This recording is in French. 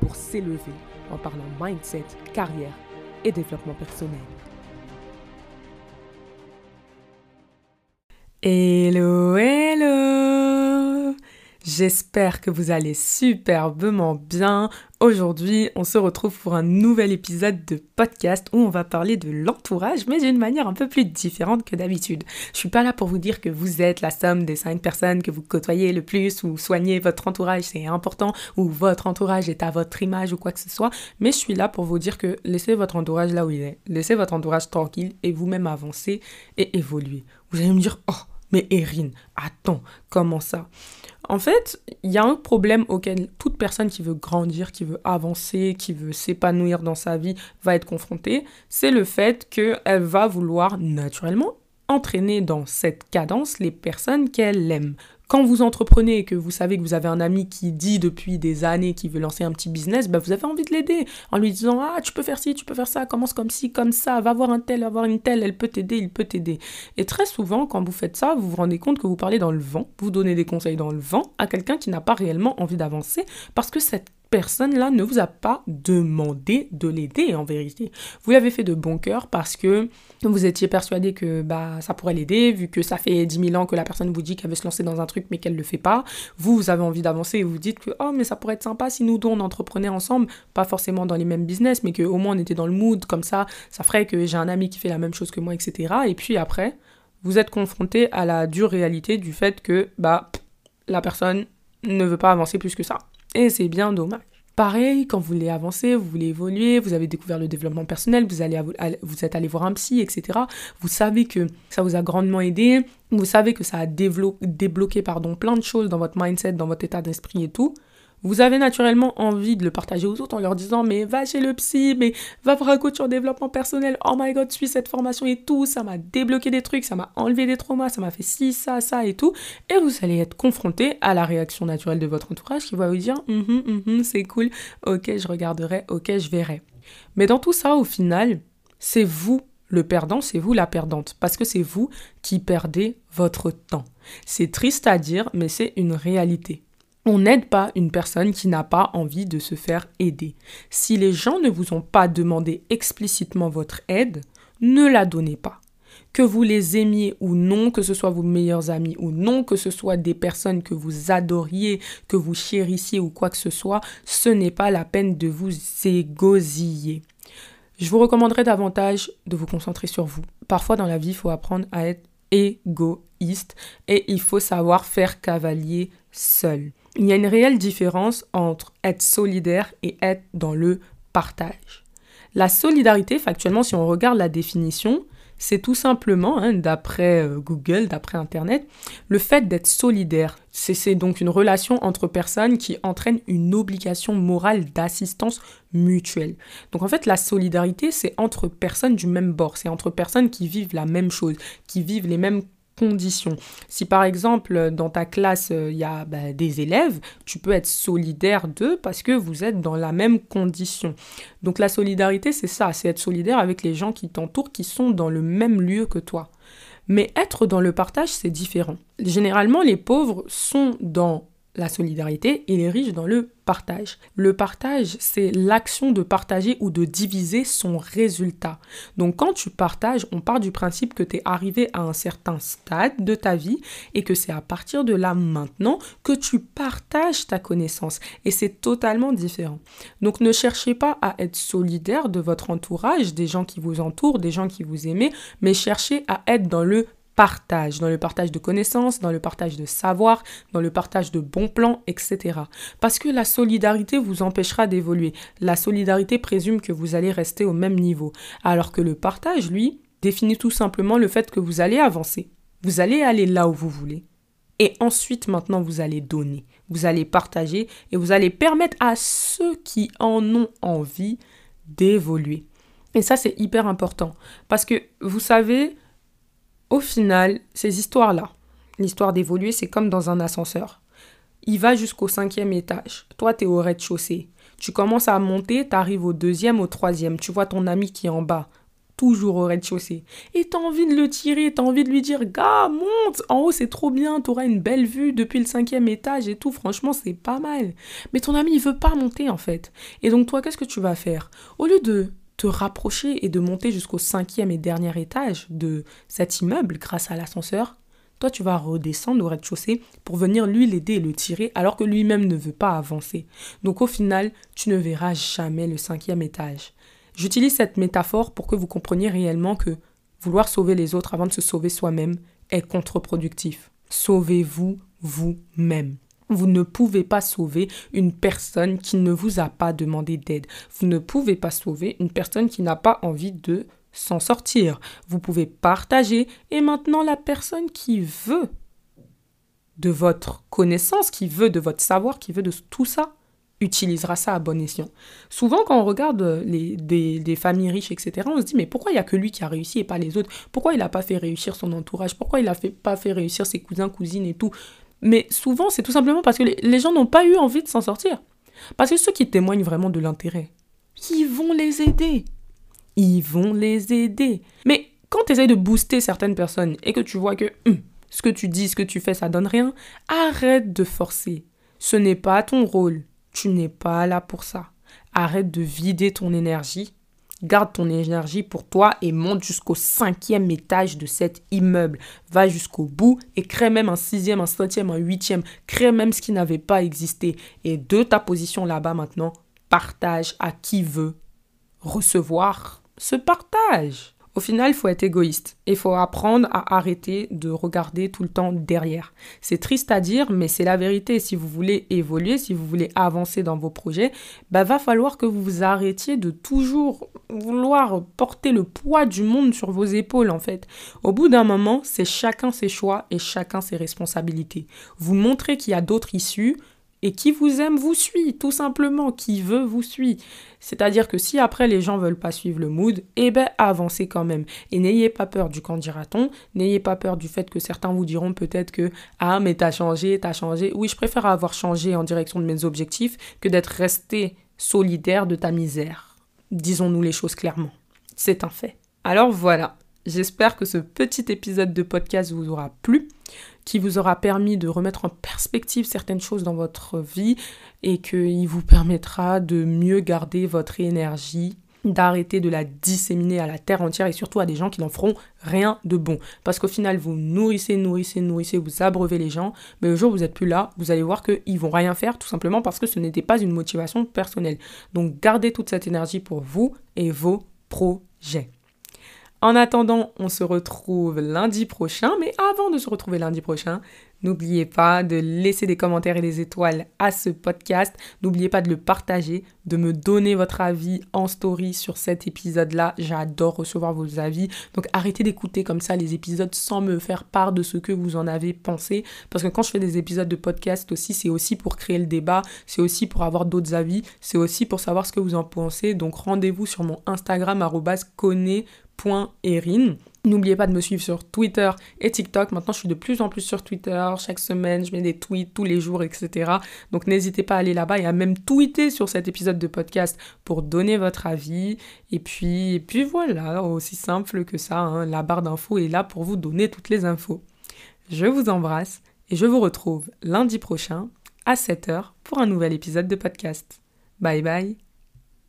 pour s'élever en parlant mindset, carrière et développement personnel. Hello, J'espère que vous allez superbement bien. Aujourd'hui, on se retrouve pour un nouvel épisode de podcast où on va parler de l'entourage, mais d'une manière un peu plus différente que d'habitude. Je suis pas là pour vous dire que vous êtes la somme des cinq personnes que vous côtoyez le plus ou soignez votre entourage, c'est important, ou votre entourage est à votre image ou quoi que ce soit, mais je suis là pour vous dire que laissez votre entourage là où il est. Laissez votre entourage tranquille et vous-même avancer et évoluer. Vous allez me dire, oh, mais Erin, attends, comment ça? En fait, il y a un problème auquel toute personne qui veut grandir, qui veut avancer, qui veut s'épanouir dans sa vie va être confrontée, c'est le fait qu'elle va vouloir naturellement entraîner dans cette cadence les personnes qu'elle aime, quand vous entreprenez et que vous savez que vous avez un ami qui dit depuis des années qu'il veut lancer un petit business, bah vous avez envie de l'aider en lui disant ah tu peux faire ci, tu peux faire ça, commence comme ci, comme ça, va voir un tel, va voir une telle, elle peut t'aider, il peut t'aider. Et très souvent quand vous faites ça, vous vous rendez compte que vous parlez dans le vent, vous donnez des conseils dans le vent à quelqu'un qui n'a pas réellement envie d'avancer parce que cette personne-là ne vous a pas demandé de l'aider en vérité. Vous l'avez fait de bon cœur parce que vous étiez persuadé que bah, ça pourrait l'aider, vu que ça fait 10 000 ans que la personne vous dit qu'elle veut se lancer dans un truc mais qu'elle ne le fait pas. Vous, vous avez envie d'avancer et vous dites que oh, mais ça pourrait être sympa si nous deux on entreprenait ensemble, pas forcément dans les mêmes business, mais qu'au moins on était dans le mood, comme ça, ça ferait que j'ai un ami qui fait la même chose que moi, etc. Et puis après, vous êtes confronté à la dure réalité du fait que bah, la personne ne veut pas avancer plus que ça. Et c'est bien dommage. Pareil, quand vous voulez avancer, vous voulez évoluer, vous avez découvert le développement personnel, vous, êtes allé voir un psy, etc. Vous savez que ça vous a grandement aidé, vous savez que ça a débloqué pardon, plein de choses dans votre mindset, dans votre état d'esprit et tout vous avez naturellement envie de le partager aux autres en leur disant mais va chez le psy, mais va voir un coach sur développement personnel, oh my god, suis cette formation et tout, ça m'a débloqué des trucs, ça m'a enlevé des traumas, ça m'a fait ci, ça, ça et tout. Et vous allez être confronté à la réaction naturelle de votre entourage qui va vous dire mm -hmm, c'est cool, ok, je regarderai, ok, je verrai. Mais dans tout ça, au final, c'est vous le perdant, c'est vous la perdante, parce que c'est vous qui perdez votre temps. C'est triste à dire, mais c'est une réalité. On n'aide pas une personne qui n'a pas envie de se faire aider. Si les gens ne vous ont pas demandé explicitement votre aide, ne la donnez pas. Que vous les aimiez ou non, que ce soit vos meilleurs amis ou non, que ce soit des personnes que vous adoriez, que vous chérissiez ou quoi que ce soit, ce n'est pas la peine de vous égosiller. Je vous recommanderais davantage de vous concentrer sur vous. Parfois dans la vie, il faut apprendre à être égoïste et il faut savoir faire cavalier seul. Il y a une réelle différence entre être solidaire et être dans le partage. La solidarité, factuellement, si on regarde la définition, c'est tout simplement, hein, d'après euh, Google, d'après Internet, le fait d'être solidaire. C'est donc une relation entre personnes qui entraîne une obligation morale d'assistance mutuelle. Donc en fait, la solidarité, c'est entre personnes du même bord, c'est entre personnes qui vivent la même chose, qui vivent les mêmes Si par exemple dans ta classe euh, il y a bah, des élèves, tu peux être solidaire d'eux parce que vous êtes dans la même condition. Donc la solidarité c'est ça, c'est être solidaire avec les gens qui t'entourent, qui sont dans le même lieu que toi. Mais être dans le partage c'est différent. Généralement les pauvres sont dans la solidarité et les riches dans le partage. Le partage, c'est l'action de partager ou de diviser son résultat. Donc quand tu partages, on part du principe que tu es arrivé à un certain stade de ta vie et que c'est à partir de là maintenant que tu partages ta connaissance. Et c'est totalement différent. Donc ne cherchez pas à être solidaire de votre entourage, des gens qui vous entourent, des gens qui vous aiment, mais cherchez à être dans le partage, dans le partage de connaissances, dans le partage de savoir, dans le partage de bons plans, etc. Parce que la solidarité vous empêchera d'évoluer. La solidarité présume que vous allez rester au même niveau. Alors que le partage, lui, définit tout simplement le fait que vous allez avancer. Vous allez aller là où vous voulez. Et ensuite, maintenant, vous allez donner. Vous allez partager et vous allez permettre à ceux qui en ont envie d'évoluer. Et ça, c'est hyper important. Parce que, vous savez, au final, ces histoires-là, l'histoire d'évoluer, c'est comme dans un ascenseur. Il va jusqu'au cinquième étage. Toi, tu es au rez-de-chaussée. Tu commences à monter, tu arrives au deuxième, au troisième. Tu vois ton ami qui est en bas, toujours au rez-de-chaussée. Et tu as envie de le tirer, tu as envie de lui dire Gars, monte En haut, c'est trop bien, tu auras une belle vue depuis le cinquième étage et tout. Franchement, c'est pas mal. Mais ton ami, il veut pas monter en fait. Et donc, toi, qu'est-ce que tu vas faire? Au lieu de te rapprocher et de monter jusqu'au cinquième et dernier étage de cet immeuble grâce à l'ascenseur, toi tu vas redescendre au rez-de-chaussée pour venir lui l'aider et le tirer alors que lui-même ne veut pas avancer. Donc au final, tu ne verras jamais le cinquième étage. J'utilise cette métaphore pour que vous compreniez réellement que vouloir sauver les autres avant de se sauver soi-même est contre-productif. Sauvez-vous vous-même. Vous ne pouvez pas sauver une personne qui ne vous a pas demandé d'aide. Vous ne pouvez pas sauver une personne qui n'a pas envie de s'en sortir. Vous pouvez partager et maintenant la personne qui veut de votre connaissance, qui veut de votre savoir, qui veut de tout ça, utilisera ça à bon escient. Souvent, quand on regarde les, des, familles riches, etc., on se dit, mais pourquoi il n'y a que lui qui a réussi et pas les autres? Pourquoi il n'a pas fait réussir son entourage? Pourquoi il n'a pas fait réussir ses cousins, cousines et tout? Mais souvent, c'est tout simplement parce que les, gens n'ont pas eu envie de s'en sortir. Parce que ceux qui témoignent vraiment de l'intérêt, ils vont les aider. Ils vont les aider. Mais quand tu essaies de booster certaines personnes et que tu vois que hum, ce que tu dis, ce que tu fais, ça donne rien, arrête de forcer. Ce n'est pas ton rôle. Tu n'es pas là pour ça. Arrête de vider ton énergie Garde ton énergie pour toi et monte jusqu'au cinquième étage de cet immeuble. Va jusqu'au bout et crée même un sixième, un septième, un huitième. Crée même ce qui n'avait pas existé. Et de ta position là-bas maintenant, partage à qui veut recevoir ce partage. Au final, il faut être égoïste il faut apprendre à arrêter de regarder tout le temps derrière. C'est triste à dire, mais c'est la vérité. Si vous voulez évoluer, si vous voulez avancer dans vos projets, bah va falloir que vous vous arrêtiez de toujours vouloir porter le poids du monde sur vos épaules en fait. Au bout d'un moment, c'est chacun ses choix et chacun ses responsabilités. Vous montrez qu'il y a d'autres issues, et qui vous aime vous suit, tout simplement. Qui veut vous suit. C'est-à-dire que si après les gens veulent pas suivre le mood, eh ben avancez quand même. Et n'ayez pas peur du quand dira-t-on. N'ayez pas peur du fait que certains vous diront peut-être que ah mais t'as changé, t'as changé. Oui, je préfère avoir changé en direction de mes objectifs que d'être resté solidaire de ta misère. Disons-nous les choses clairement. C'est un fait. Alors voilà. J'espère que ce petit épisode de podcast vous aura plu qui vous aura permis de remettre en perspective certaines choses dans votre vie et qu'il vous permettra de mieux garder votre énergie d'arrêter de la disséminer à la terre entière et surtout à des gens qui n'en feront rien de bon. Parce qu'au final, vous nourrissez, nourrissez, nourrissez, vous abreuvez les gens, mais le jour où vous n'êtes plus là, vous allez voir qu'ils vont rien faire tout simplement parce que ce n'était pas une motivation personnelle. Donc gardez toute cette énergie pour vous et vos projets. En attendant, on se retrouve lundi prochain, mais avant de se retrouver lundi prochain, n'oubliez pas de laisser des commentaires et des étoiles à ce podcast, n'oubliez pas de le partager, de me donner votre avis en story sur cet épisode-là, j'adore recevoir vos avis, donc arrêtez d'écouter comme ça les épisodes sans me faire part de ce que vous en avez pensé, parce que quand je fais des épisodes de podcast aussi, c'est aussi pour créer le débat, c'est aussi pour avoir d'autres avis, c'est aussi pour savoir ce que vous en pensez, donc rendez-vous sur mon Instagram, Erin. N'oubliez pas de me suivre sur Twitter et TikTok. Maintenant, je suis de plus en plus sur Twitter. Chaque semaine, je mets des tweets tous les jours, etc. Donc, n'hésitez pas à aller là-bas et à même tweeter sur cet épisode de podcast pour donner votre avis. Et puis, et puis voilà, aussi simple que ça. Hein. La barre d'infos est là pour vous donner toutes les infos. Je vous embrasse et je vous retrouve lundi prochain à 7h pour un nouvel épisode de podcast. Bye bye